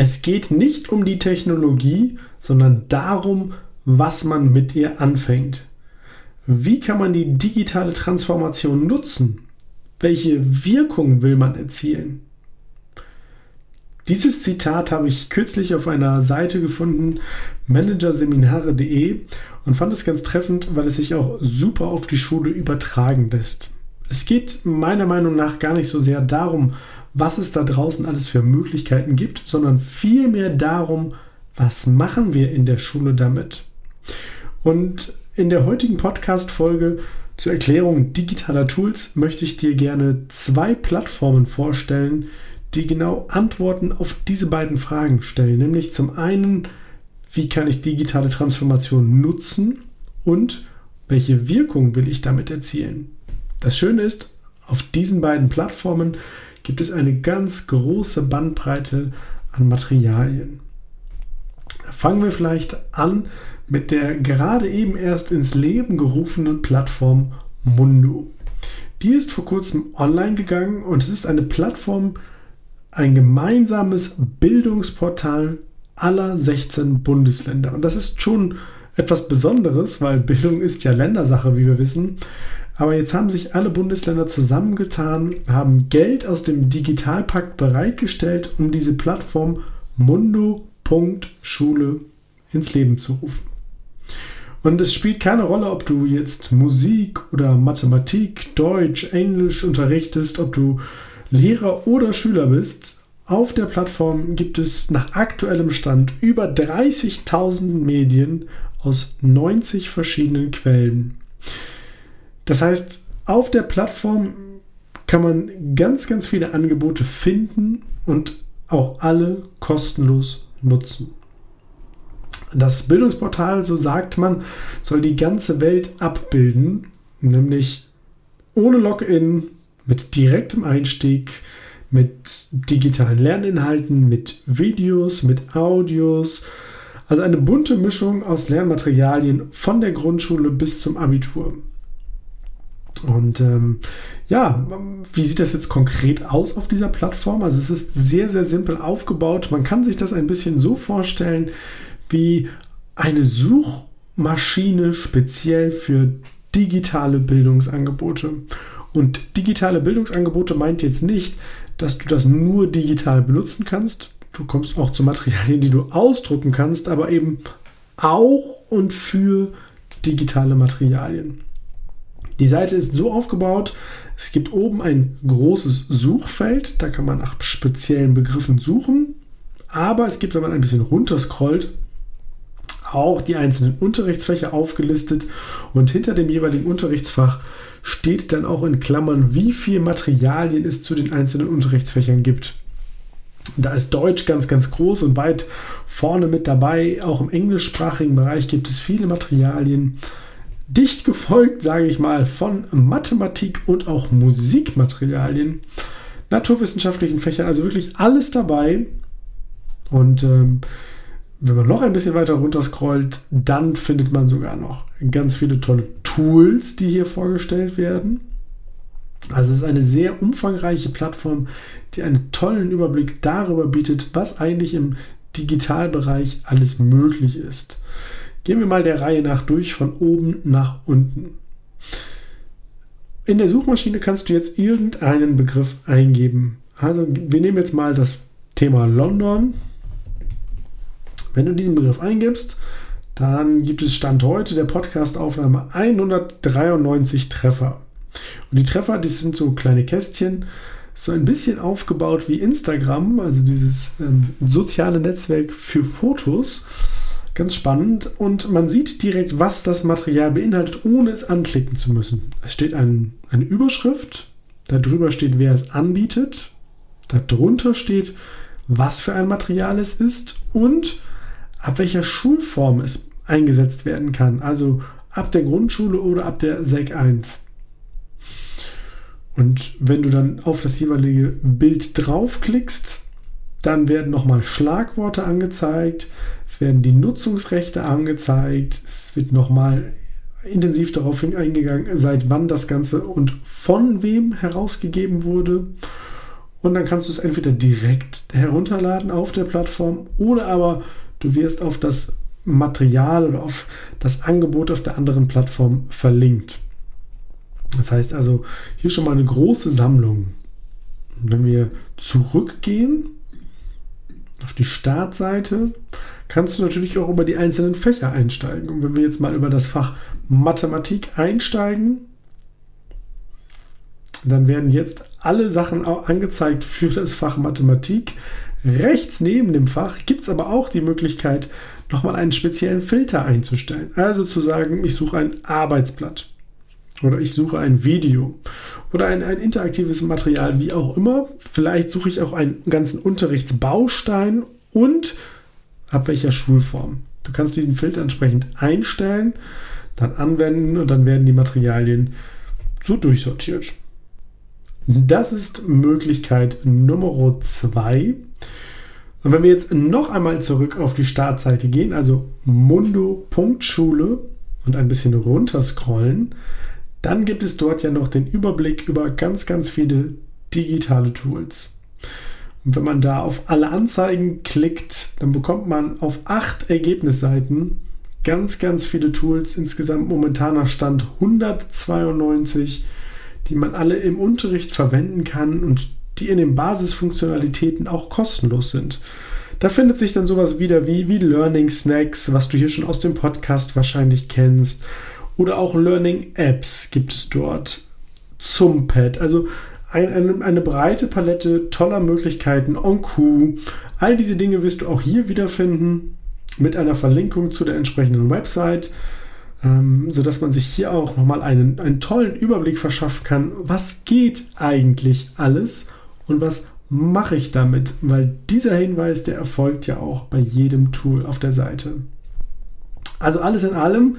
Es geht nicht um die Technologie, sondern darum, was man mit ihr anfängt. Wie kann man die digitale Transformation nutzen? Welche Wirkung will man erzielen? Dieses Zitat habe ich kürzlich auf einer Seite gefunden, managerseminare.de, und fand es ganz treffend, weil es sich auch super auf die Schule übertragen lässt. Es geht meiner Meinung nach gar nicht so sehr darum, was es da draußen alles für Möglichkeiten gibt, sondern vielmehr darum, was machen wir in der Schule damit. Und in der heutigen Podcast-Folge zur Erklärung digitaler Tools möchte ich dir gerne zwei Plattformen vorstellen, die genau Antworten auf diese beiden Fragen stellen. Nämlich zum einen, wie kann ich digitale Transformation nutzen und welche Wirkung will ich damit erzielen. Das Schöne ist, auf diesen beiden Plattformen gibt es eine ganz große Bandbreite an Materialien. Fangen wir vielleicht an mit der gerade eben erst ins Leben gerufenen Plattform Mundo. Die ist vor kurzem online gegangen und es ist eine Plattform, ein gemeinsames Bildungsportal aller 16 Bundesländer. Und das ist schon etwas Besonderes, weil Bildung ist ja Ländersache, wie wir wissen. Aber jetzt haben sich alle Bundesländer zusammengetan, haben Geld aus dem Digitalpakt bereitgestellt, um diese Plattform mundo.schule ins Leben zu rufen. Und es spielt keine Rolle, ob du jetzt Musik oder Mathematik, Deutsch, Englisch unterrichtest, ob du Lehrer oder Schüler bist. Auf der Plattform gibt es nach aktuellem Stand über 30.000 Medien aus 90 verschiedenen Quellen. Das heißt, auf der Plattform kann man ganz, ganz viele Angebote finden und auch alle kostenlos nutzen. Das Bildungsportal, so sagt man, soll die ganze Welt abbilden, nämlich ohne Login, mit direktem Einstieg, mit digitalen Lerninhalten, mit Videos, mit Audios. Also eine bunte Mischung aus Lernmaterialien von der Grundschule bis zum Abitur. Und ähm, ja, wie sieht das jetzt konkret aus auf dieser Plattform? Also es ist sehr, sehr simpel aufgebaut. Man kann sich das ein bisschen so vorstellen wie eine Suchmaschine speziell für digitale Bildungsangebote. Und digitale Bildungsangebote meint jetzt nicht, dass du das nur digital benutzen kannst. Du kommst auch zu Materialien, die du ausdrucken kannst, aber eben auch und für digitale Materialien. Die Seite ist so aufgebaut, es gibt oben ein großes Suchfeld, da kann man nach speziellen Begriffen suchen, aber es gibt, wenn man ein bisschen runterscrollt, auch die einzelnen Unterrichtsfächer aufgelistet und hinter dem jeweiligen Unterrichtsfach steht dann auch in Klammern, wie viel Materialien es zu den einzelnen Unterrichtsfächern gibt. Da ist Deutsch ganz, ganz groß und weit vorne mit dabei. Auch im englischsprachigen Bereich gibt es viele Materialien dicht gefolgt, sage ich mal, von Mathematik und auch Musikmaterialien, naturwissenschaftlichen Fächern, also wirklich alles dabei. Und ähm, wenn man noch ein bisschen weiter runter scrollt, dann findet man sogar noch ganz viele tolle Tools, die hier vorgestellt werden. Also es ist eine sehr umfangreiche Plattform, die einen tollen Überblick darüber bietet, was eigentlich im Digitalbereich alles möglich ist. Gehen wir mal der Reihe nach durch, von oben nach unten. In der Suchmaschine kannst du jetzt irgendeinen Begriff eingeben. Also wir nehmen jetzt mal das Thema London. Wenn du diesen Begriff eingibst, dann gibt es Stand heute der Podcast-Aufnahme 193 Treffer. Und die Treffer, das sind so kleine Kästchen, so ein bisschen aufgebaut wie Instagram, also dieses ähm, soziale Netzwerk für Fotos. Ganz spannend. Und man sieht direkt, was das Material beinhaltet, ohne es anklicken zu müssen. Es steht ein, eine Überschrift, darüber steht, wer es anbietet, darunter steht, was für ein Material es ist und ab welcher Schulform es eingesetzt werden kann. Also ab der Grundschule oder ab der SEC 1. Und wenn du dann auf das jeweilige Bild draufklickst, dann werden nochmal Schlagworte angezeigt, es werden die Nutzungsrechte angezeigt, es wird nochmal intensiv darauf eingegangen, seit wann das Ganze und von wem herausgegeben wurde. Und dann kannst du es entweder direkt herunterladen auf der Plattform oder aber du wirst auf das Material oder auf das Angebot auf der anderen Plattform verlinkt. Das heißt also, hier schon mal eine große Sammlung. Wenn wir zurückgehen auf die Startseite, kannst du natürlich auch über die einzelnen Fächer einsteigen. Und wenn wir jetzt mal über das Fach Mathematik einsteigen, dann werden jetzt alle Sachen angezeigt für das Fach Mathematik. Rechts neben dem Fach gibt es aber auch die Möglichkeit, nochmal einen speziellen Filter einzustellen. Also zu sagen, ich suche ein Arbeitsblatt. Oder ich suche ein Video oder ein, ein interaktives Material, wie auch immer. Vielleicht suche ich auch einen ganzen Unterrichtsbaustein und ab welcher Schulform. Du kannst diesen Filter entsprechend einstellen, dann anwenden und dann werden die Materialien so durchsortiert. Das ist Möglichkeit Nummer zwei. Und wenn wir jetzt noch einmal zurück auf die Startseite gehen, also mundo.schule und ein bisschen runter scrollen, dann gibt es dort ja noch den Überblick über ganz, ganz viele digitale Tools. Und wenn man da auf alle Anzeigen klickt, dann bekommt man auf acht Ergebnisseiten ganz, ganz viele Tools. Insgesamt momentaner Stand 192, die man alle im Unterricht verwenden kann und die in den Basisfunktionalitäten auch kostenlos sind. Da findet sich dann sowas wieder wie, wie Learning Snacks, was du hier schon aus dem Podcast wahrscheinlich kennst oder auch Learning Apps gibt es dort zum Pad. Also ein, eine, eine, breite Palette toller Möglichkeiten. OnQ. All diese Dinge wirst du auch hier wiederfinden mit einer Verlinkung zu der entsprechenden Website, ähm, sodass man sich hier auch nochmal einen, einen tollen Überblick verschaffen kann, was geht eigentlich alles und was mache ich damit, weil dieser Hinweis, der erfolgt ja auch bei jedem Tool auf der Seite. Also alles in allem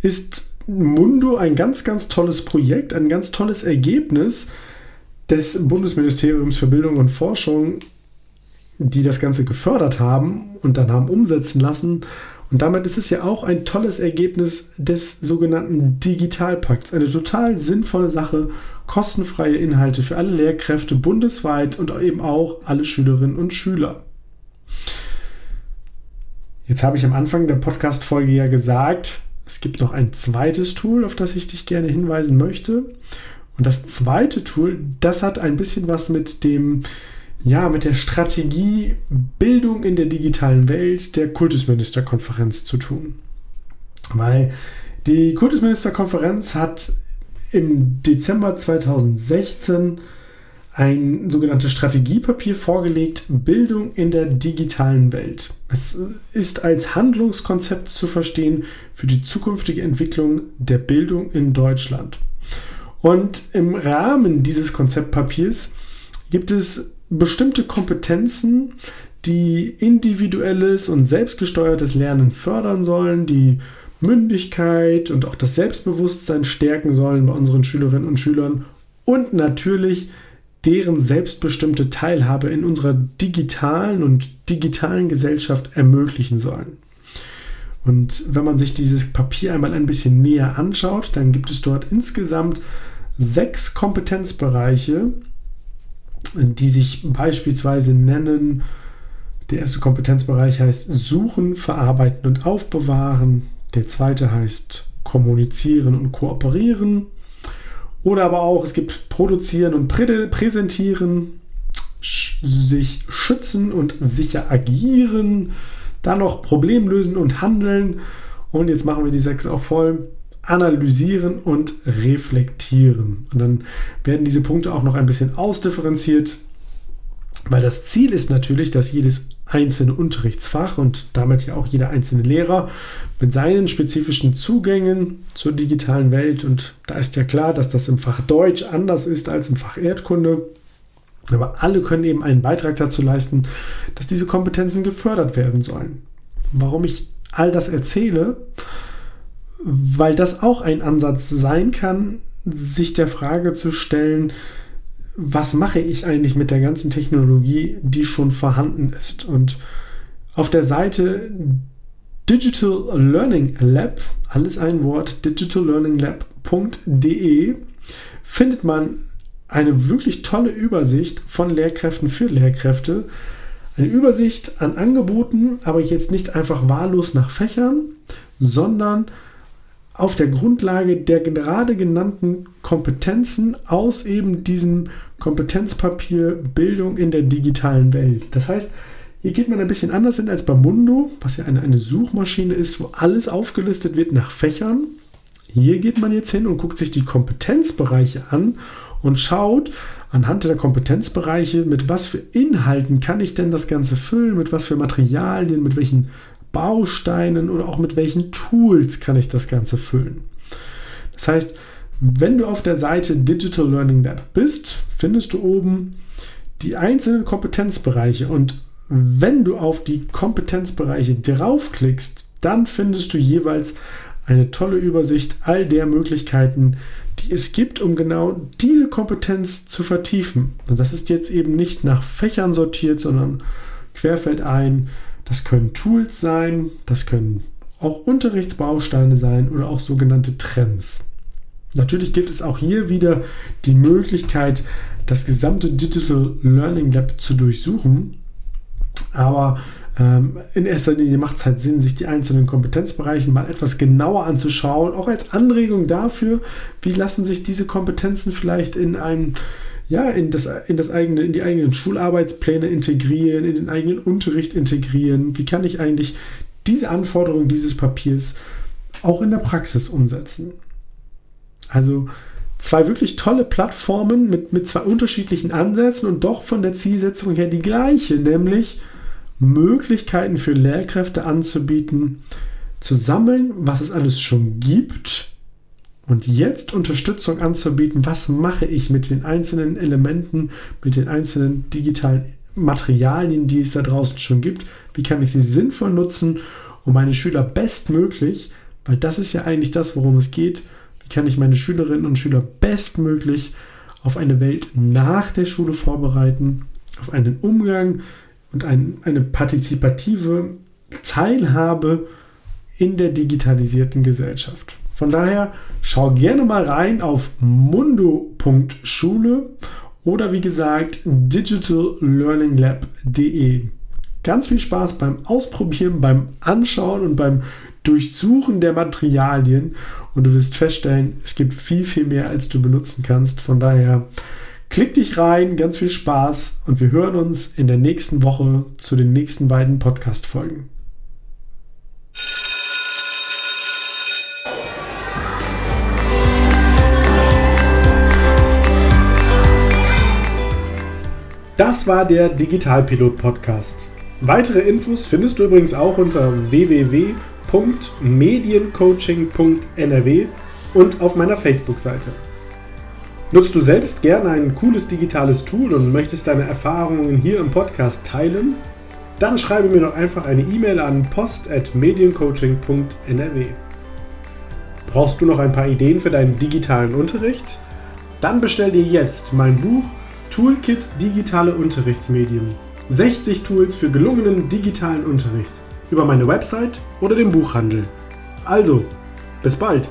ist Mundo ein ganz, ganz tolles Projekt, ein ganz tolles Ergebnis des Bundesministeriums für Bildung und Forschung, die das Ganze gefördert haben und dann haben umsetzen lassen. Und damit ist es ja auch ein tolles Ergebnis des sogenannten Digitalpakts. Eine total sinnvolle Sache, kostenfreie Inhalte für alle Lehrkräfte bundesweit und eben auch alle Schülerinnen und Schüler. Jetzt habe ich am Anfang der Podcast-Folge ja gesagt, es gibt noch ein zweites Tool, auf das ich dich gerne hinweisen möchte. Und das zweite Tool, das hat ein bisschen was mit dem, ja, mit der Strategie Bildung in der digitalen Welt der Kultusministerkonferenz zu tun. Weil die Kultusministerkonferenz hat im Dezember 2016 ein sogenanntes Strategiepapier vorgelegt, Bildung in der digitalen Welt. Es ist als Handlungskonzept zu verstehen für die zukünftige Entwicklung der Bildung in Deutschland. Und im Rahmen dieses Konzeptpapiers gibt es bestimmte Kompetenzen, die individuelles und selbstgesteuertes Lernen fördern sollen, die Mündigkeit und auch das Selbstbewusstsein stärken sollen bei unseren Schülerinnen und Schülern und natürlich deren selbstbestimmte Teilhabe in unserer digitalen und digitalen Gesellschaft ermöglichen sollen. Und wenn man sich dieses Papier einmal ein bisschen näher anschaut, dann gibt es dort insgesamt sechs Kompetenzbereiche, die sich beispielsweise nennen, der erste Kompetenzbereich heißt Suchen, Verarbeiten und Aufbewahren. Der zweite heißt Kommunizieren und Kooperieren. Oder aber auch, es gibt Produzieren und Prä Präsentieren, sich schützen und sicher agieren, dann noch Problem lösen und handeln. Und jetzt machen wir die sechs auch voll. Analysieren und reflektieren. Und dann werden diese Punkte auch noch ein bisschen ausdifferenziert, weil das Ziel ist natürlich, dass jedes einzelne Unterrichtsfach und damit ja auch jeder einzelne Lehrer mit seinen spezifischen Zugängen zur digitalen Welt und da ist ja klar, dass das im Fach Deutsch anders ist als im Fach Erdkunde, aber alle können eben einen Beitrag dazu leisten, dass diese Kompetenzen gefördert werden sollen. Warum ich all das erzähle? Weil das auch ein Ansatz sein kann, sich der Frage zu stellen, was mache ich eigentlich mit der ganzen Technologie, die schon vorhanden ist? Und auf der Seite Digital Learning Lab, alles ein Wort, digitallearninglab.de, findet man eine wirklich tolle Übersicht von Lehrkräften für Lehrkräfte. Eine Übersicht an Angeboten, aber jetzt nicht einfach wahllos nach Fächern, sondern auf der Grundlage der gerade genannten Kompetenzen aus eben diesem Kompetenzpapier Bildung in der digitalen Welt. Das heißt, hier geht man ein bisschen anders hin als bei Mundo, was ja eine, eine Suchmaschine ist, wo alles aufgelistet wird nach Fächern. Hier geht man jetzt hin und guckt sich die Kompetenzbereiche an und schaut anhand der Kompetenzbereiche, mit was für Inhalten kann ich denn das Ganze füllen, mit was für Materialien, mit welchen Bausteinen oder auch mit welchen Tools kann ich das Ganze füllen. Das heißt, wenn du auf der Seite Digital Learning Lab bist, findest du oben die einzelnen Kompetenzbereiche und wenn du auf die Kompetenzbereiche draufklickst, dann findest du jeweils eine tolle Übersicht all der Möglichkeiten, die es gibt, um genau diese Kompetenz zu vertiefen. Und das ist jetzt eben nicht nach Fächern sortiert, sondern querfeldein. Das können Tools sein, das können auch Unterrichtsbausteine sein oder auch sogenannte Trends. Natürlich gibt es auch hier wieder die Möglichkeit, das gesamte Digital Learning Lab zu durchsuchen. Aber ähm, in erster Linie macht es halt Sinn, sich die einzelnen Kompetenzbereiche mal etwas genauer anzuschauen, auch als Anregung dafür, wie lassen sich diese Kompetenzen vielleicht in ein ja, in, das, in, das eigene, in die eigenen Schularbeitspläne integrieren, in den eigenen Unterricht integrieren. Wie kann ich eigentlich diese Anforderungen dieses Papiers auch in der Praxis umsetzen? Also zwei wirklich tolle Plattformen mit, mit zwei unterschiedlichen Ansätzen und doch von der Zielsetzung her die gleiche, nämlich Möglichkeiten für Lehrkräfte anzubieten, zu sammeln, was es alles schon gibt und jetzt Unterstützung anzubieten, was mache ich mit den einzelnen Elementen, mit den einzelnen digitalen Materialien, die es da draußen schon gibt, wie kann ich sie sinnvoll nutzen, um meine Schüler bestmöglich, weil das ist ja eigentlich das, worum es geht, wie kann ich meine Schülerinnen und Schüler bestmöglich auf eine Welt nach der Schule vorbereiten, auf einen Umgang und ein, eine partizipative Teilhabe in der digitalisierten Gesellschaft. Von daher schau gerne mal rein auf mundo.schule oder wie gesagt digitallearninglab.de. Ganz viel Spaß beim Ausprobieren, beim Anschauen und beim Durchsuchen der Materialien und du wirst feststellen, es gibt viel, viel mehr, als du benutzen kannst. Von daher Klick dich rein, ganz viel Spaß und wir hören uns in der nächsten Woche zu den nächsten beiden Podcast-Folgen. Das war der Digitalpilot Podcast. Weitere Infos findest du übrigens auch unter www.mediencoaching.nrw und auf meiner Facebook-Seite. Nutzt du selbst gerne ein cooles digitales Tool und möchtest deine Erfahrungen hier im Podcast teilen? Dann schreibe mir doch einfach eine E-Mail an post.mediencoaching.nrw. Brauchst du noch ein paar Ideen für deinen digitalen Unterricht? Dann bestell dir jetzt mein Buch Toolkit Digitale Unterrichtsmedien. 60 Tools für gelungenen digitalen Unterricht über meine Website oder den Buchhandel. Also, bis bald!